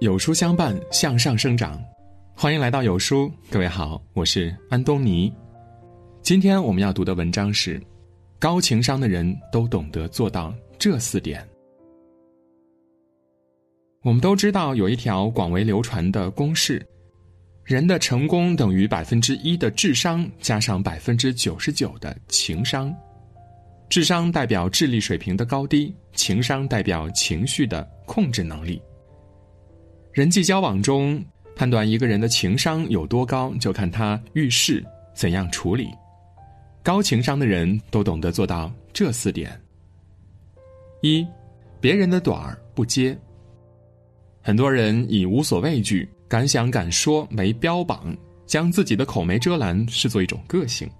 有书相伴，向上生长。欢迎来到有书，各位好，我是安东尼。今天我们要读的文章是：高情商的人都懂得做到这四点。我们都知道有一条广为流传的公式：人的成功等于百分之一的智商加上百分之九十九的情商。智商代表智力水平的高低，情商代表情绪的控制能力。人际交往中，判断一个人的情商有多高，就看他遇事怎样处理。高情商的人都懂得做到这四点：一，别人的短儿不接。很多人以无所畏惧、敢想敢说为标榜，将自己的口没遮拦视作一种个性。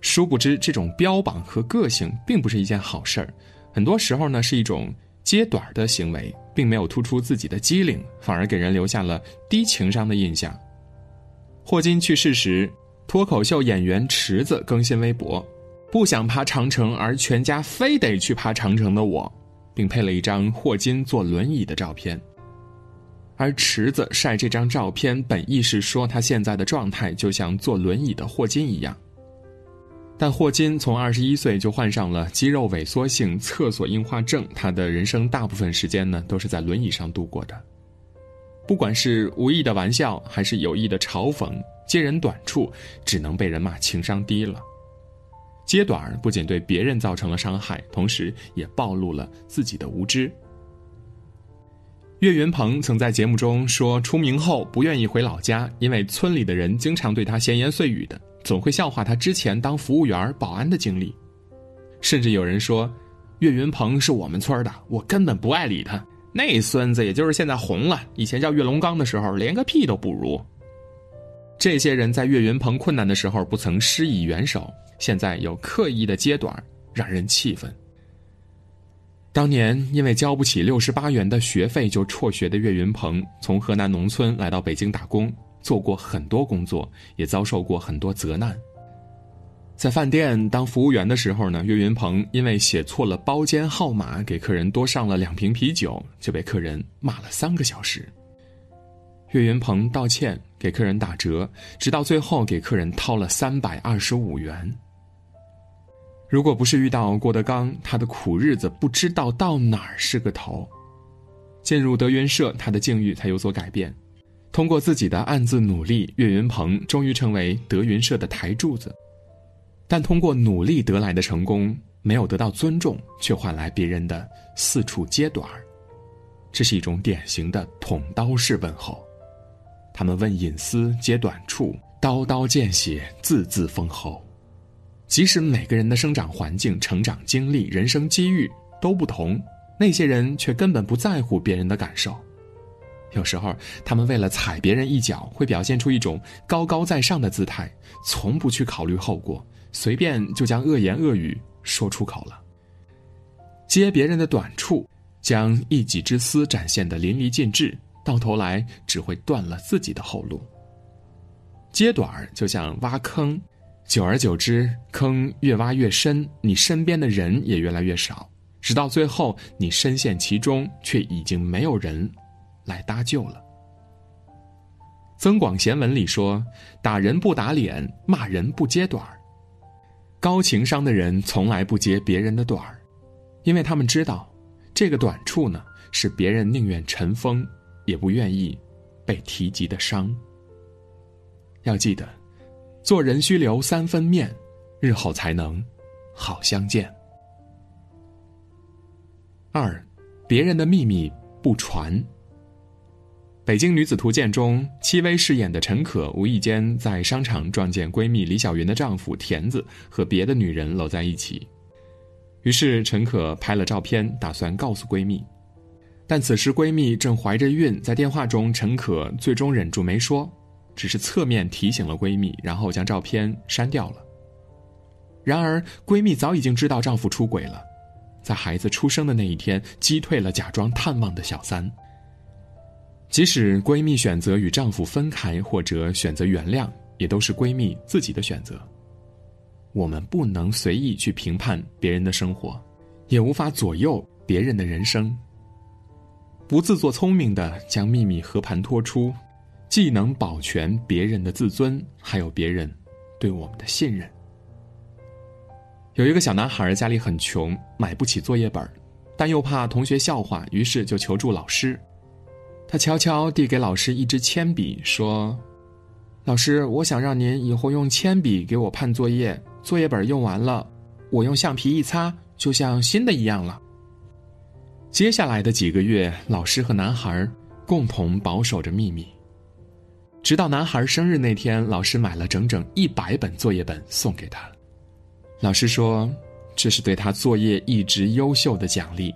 殊不知，这种标榜和个性并不是一件好事儿，很多时候呢是一种揭短儿的行为，并没有突出自己的机灵，反而给人留下了低情商的印象。霍金去世时，脱口秀演员池子更新微博：“不想爬长城，而全家非得去爬长城的我”，并配了一张霍金坐轮椅的照片。而池子晒这张照片，本意是说他现在的状态就像坐轮椅的霍金一样。但霍金从二十一岁就患上了肌肉萎缩性厕所硬化症，他的人生大部分时间呢都是在轮椅上度过的。不管是无意的玩笑，还是有意的嘲讽，揭人短处，只能被人骂情商低了。揭短不仅对别人造成了伤害，同时也暴露了自己的无知。岳云鹏曾在节目中说，出名后不愿意回老家，因为村里的人经常对他闲言碎语的。总会笑话他之前当服务员、保安的经历，甚至有人说，岳云鹏是我们村的，我根本不爱理他。那孙子也就是现在红了，以前叫岳龙刚的时候连个屁都不如。这些人在岳云鹏困难的时候不曾施以援手，现在又刻意的揭短，让人气愤。当年因为交不起六十八元的学费就辍学的岳云鹏，从河南农村来到北京打工。做过很多工作，也遭受过很多责难。在饭店当服务员的时候呢，岳云鹏因为写错了包间号码，给客人多上了两瓶啤酒，就被客人骂了三个小时。岳云鹏道歉，给客人打折，直到最后给客人掏了三百二十五元。如果不是遇到郭德纲，他的苦日子不知道到哪儿是个头。进入德云社，他的境遇才有所改变。通过自己的暗自努力，岳云鹏终于成为德云社的台柱子。但通过努力得来的成功，没有得到尊重，却换来别人的四处揭短儿。这是一种典型的捅刀式问候。他们问隐私，揭短处，刀刀见血，字字封喉。即使每个人的生长环境、成长经历、人生机遇都不同，那些人却根本不在乎别人的感受。有时候，他们为了踩别人一脚，会表现出一种高高在上的姿态，从不去考虑后果，随便就将恶言恶语说出口了。揭别人的短处，将一己之私展现的淋漓尽致，到头来只会断了自己的后路。揭短儿就像挖坑，久而久之，坑越挖越深，你身边的人也越来越少，直到最后，你深陷其中，却已经没有人。来搭救了。《增广贤文》里说：“打人不打脸，骂人不揭短儿。高情商的人从来不揭别人的短儿，因为他们知道，这个短处呢，是别人宁愿尘封，也不愿意被提及的伤。要记得，做人须留三分面，日后才能好相见。二，别人的秘密不传。”《北京女子图鉴》中，戚薇饰演的陈可无意间在商场撞见闺蜜李小云的丈夫田子和别的女人搂在一起，于是陈可拍了照片，打算告诉闺蜜，但此时闺蜜正怀着孕，在电话中，陈可最终忍住没说，只是侧面提醒了闺蜜，然后将照片删掉了。然而，闺蜜早已经知道丈夫出轨了，在孩子出生的那一天，击退了假装探望的小三。即使闺蜜选择与丈夫分开，或者选择原谅，也都是闺蜜自己的选择。我们不能随意去评判别人的生活，也无法左右别人的人生。不自作聪明的将秘密和盘托出，既能保全别人的自尊，还有别人对我们的信任。有一个小男孩家里很穷，买不起作业本，但又怕同学笑话，于是就求助老师。他悄悄递给老师一支铅笔，说：“老师，我想让您以后用铅笔给我判作业，作业本用完了，我用橡皮一擦，就像新的一样了。”接下来的几个月，老师和男孩共同保守着秘密，直到男孩生日那天，老师买了整整一百本作业本送给他。老师说：“这是对他作业一直优秀的奖励。”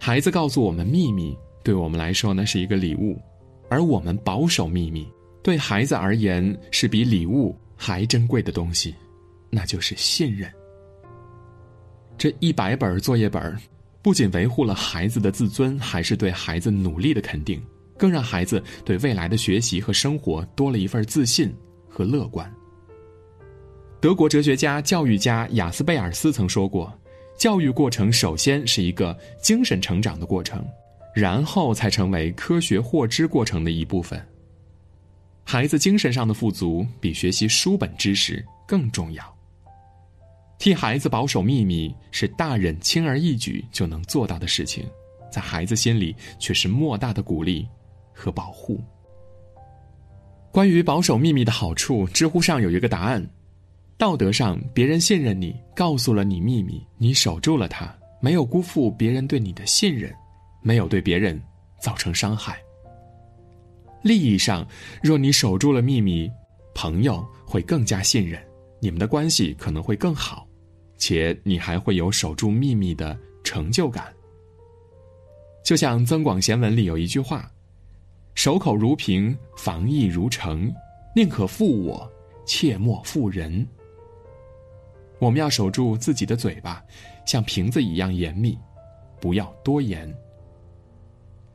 孩子告诉我们秘密，对我们来说呢是一个礼物，而我们保守秘密，对孩子而言是比礼物还珍贵的东西，那就是信任。这一百本作业本，不仅维护了孩子的自尊，还是对孩子努力的肯定，更让孩子对未来的学习和生活多了一份自信和乐观。德国哲学家、教育家雅斯贝尔斯曾说过：“教育过程首先是一个精神成长的过程，然后才成为科学获知过程的一部分。孩子精神上的富足比学习书本知识更重要。替孩子保守秘密是大人轻而易举就能做到的事情，在孩子心里却是莫大的鼓励和保护。”关于保守秘密的好处，知乎上有一个答案。道德上，别人信任你，告诉了你秘密，你守住了它，没有辜负别人对你的信任，没有对别人造成伤害。利益上，若你守住了秘密，朋友会更加信任，你们的关系可能会更好，且你还会有守住秘密的成就感。就像《增广贤文》里有一句话：“守口如瓶，防意如城，宁可负我，切莫负人。”我们要守住自己的嘴巴，像瓶子一样严密，不要多言。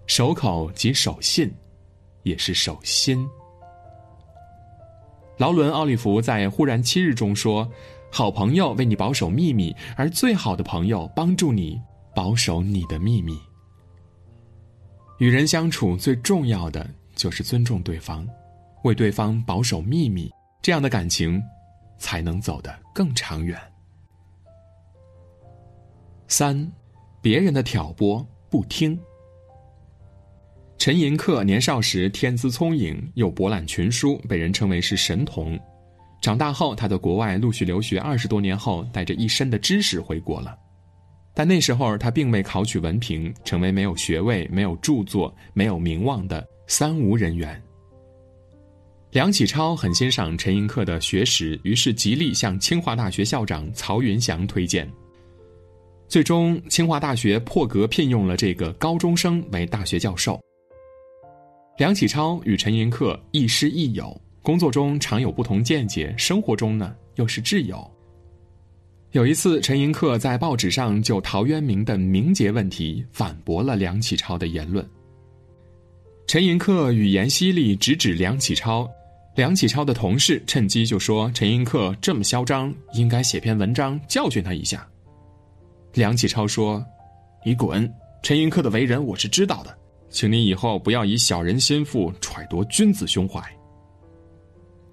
守口即守信，也是守心。劳伦·奥利弗在《忽然七日》中说：“好朋友为你保守秘密，而最好的朋友帮助你保守你的秘密。”与人相处最重要的就是尊重对方，为对方保守秘密，这样的感情。才能走得更长远。三，别人的挑拨不听。陈寅恪年少时天资聪颖，又博览群书，被人称为是神童。长大后，他在国外陆续留学二十多年后，带着一身的知识回国了。但那时候他并未考取文凭，成为没有学位、没有著作、没有名望的三无人员。梁启超很欣赏陈寅恪的学识，于是极力向清华大学校长曹云祥推荐。最终，清华大学破格聘用了这个高中生为大学教授。梁启超与陈寅恪亦师亦友，工作中常有不同见解，生活中呢又是挚友。有一次，陈寅恪在报纸上就陶渊明的名节问题反驳了梁启超的言论。陈寅恪语言犀利，直指梁启超。梁启超的同事趁机就说：“陈寅恪这么嚣张，应该写篇文章教训他一下。”梁启超说：“你滚！陈寅恪的为人我是知道的，请你以后不要以小人心腹揣度君子胸怀。”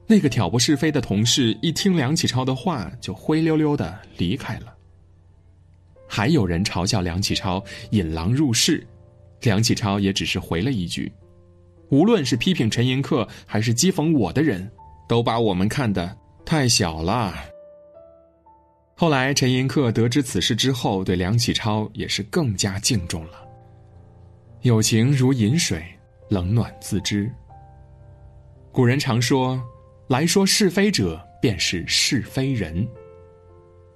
那个挑拨是非的同事一听梁启超的话，就灰溜溜的离开了。还有人嘲笑梁启超引狼入室，梁启超也只是回了一句。无论是批评陈寅恪，还是讥讽我的人，都把我们看得太小了。后来，陈寅恪得知此事之后，对梁启超也是更加敬重了。友情如饮水，冷暖自知。古人常说：“来说是非者，便是是非人。”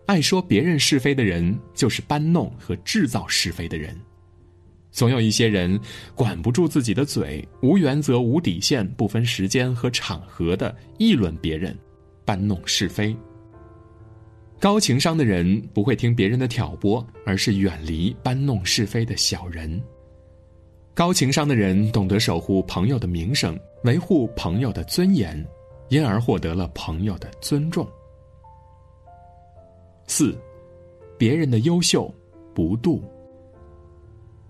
爱说别人是非的人，就是搬弄和制造是非的人。总有一些人管不住自己的嘴，无原则、无底线、不分时间和场合的议论别人，搬弄是非。高情商的人不会听别人的挑拨，而是远离搬弄是非的小人。高情商的人懂得守护朋友的名声，维护朋友的尊严，因而获得了朋友的尊重。四，别人的优秀不妒。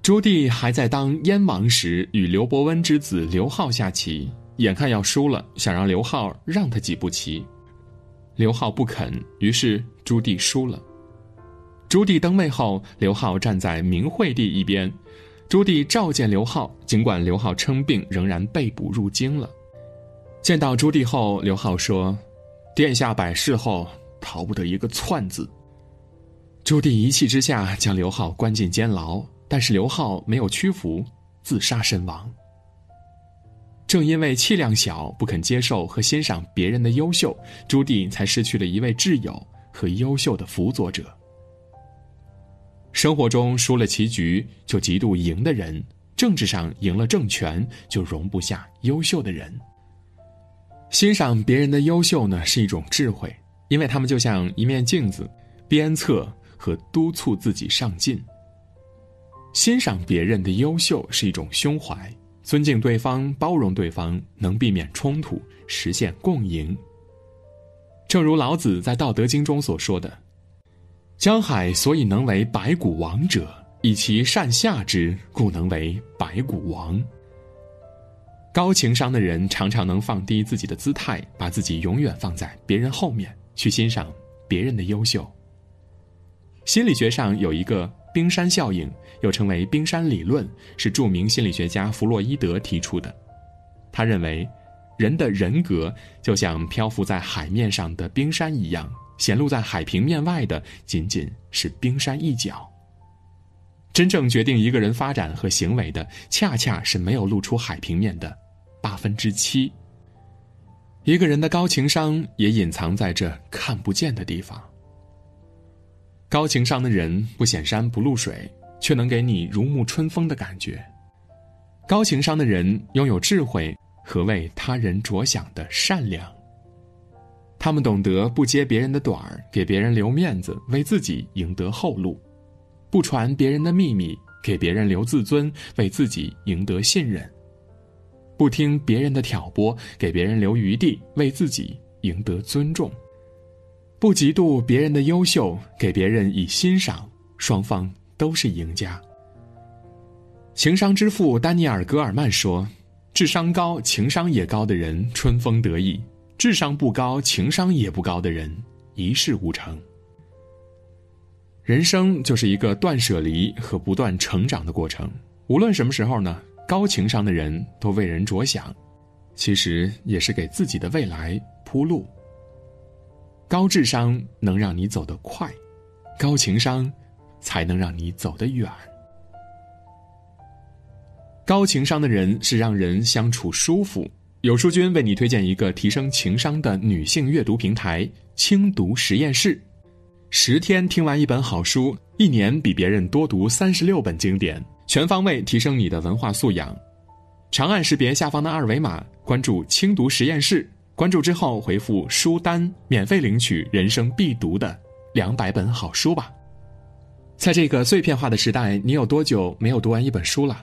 朱棣还在当燕王时，与刘伯温之子刘浩下棋，眼看要输了，想让刘浩让他几步棋。刘浩不肯，于是朱棣输了。朱棣登位后，刘浩站在明惠帝一边。朱棣召见刘浩，尽管刘浩称病，仍然被捕入京了。见到朱棣后，刘浩说：“殿下百事后，逃不得一个篡字。”朱棣一气之下将刘浩关进监牢，但是刘浩没有屈服，自杀身亡。正因为气量小，不肯接受和欣赏别人的优秀，朱棣才失去了一位挚友和优秀的辅佐者。生活中输了棋局就嫉妒赢的人，政治上赢了政权就容不下优秀的人。欣赏别人的优秀呢，是一种智慧，因为他们就像一面镜子，鞭策和督促自己上进。欣赏别人的优秀是一种胸怀。尊敬对方，包容对方，能避免冲突，实现共赢。正如老子在《道德经》中所说的：“江海所以能为百谷王者，以其善下之，故能为百谷王。”高情商的人常常能放低自己的姿态，把自己永远放在别人后面，去欣赏别人的优秀。心理学上有一个。冰山效应又称为冰山理论，是著名心理学家弗洛伊德提出的。他认为，人的人格就像漂浮在海面上的冰山一样，显露在海平面外的仅仅是冰山一角。真正决定一个人发展和行为的，恰恰是没有露出海平面的八分之七。一个人的高情商也隐藏在这看不见的地方。高情商的人不显山不露水，却能给你如沐春风的感觉。高情商的人拥有智慧和为他人着想的善良。他们懂得不揭别人的短儿，给别人留面子，为自己赢得后路；不传别人的秘密，给别人留自尊，为自己赢得信任；不听别人的挑拨，给别人留余地，为自己赢得尊重。不嫉妒别人的优秀，给别人以欣赏，双方都是赢家。情商之父丹尼尔·戈尔曼说：“智商高、情商也高的人春风得意；智商不高、情商也不高的人一事无成。”人生就是一个断舍离和不断成长的过程。无论什么时候呢，高情商的人都为人着想，其实也是给自己的未来铺路。高智商能让你走得快，高情商才能让你走得远。高情商的人是让人相处舒服。有书君为你推荐一个提升情商的女性阅读平台——轻读实验室。十天听完一本好书，一年比别人多读三十六本经典，全方位提升你的文化素养。长按识别下方的二维码，关注轻读实验室。关注之后回复“书单”，免费领取人生必读的两百本好书吧。在这个碎片化的时代，你有多久没有读完一本书了？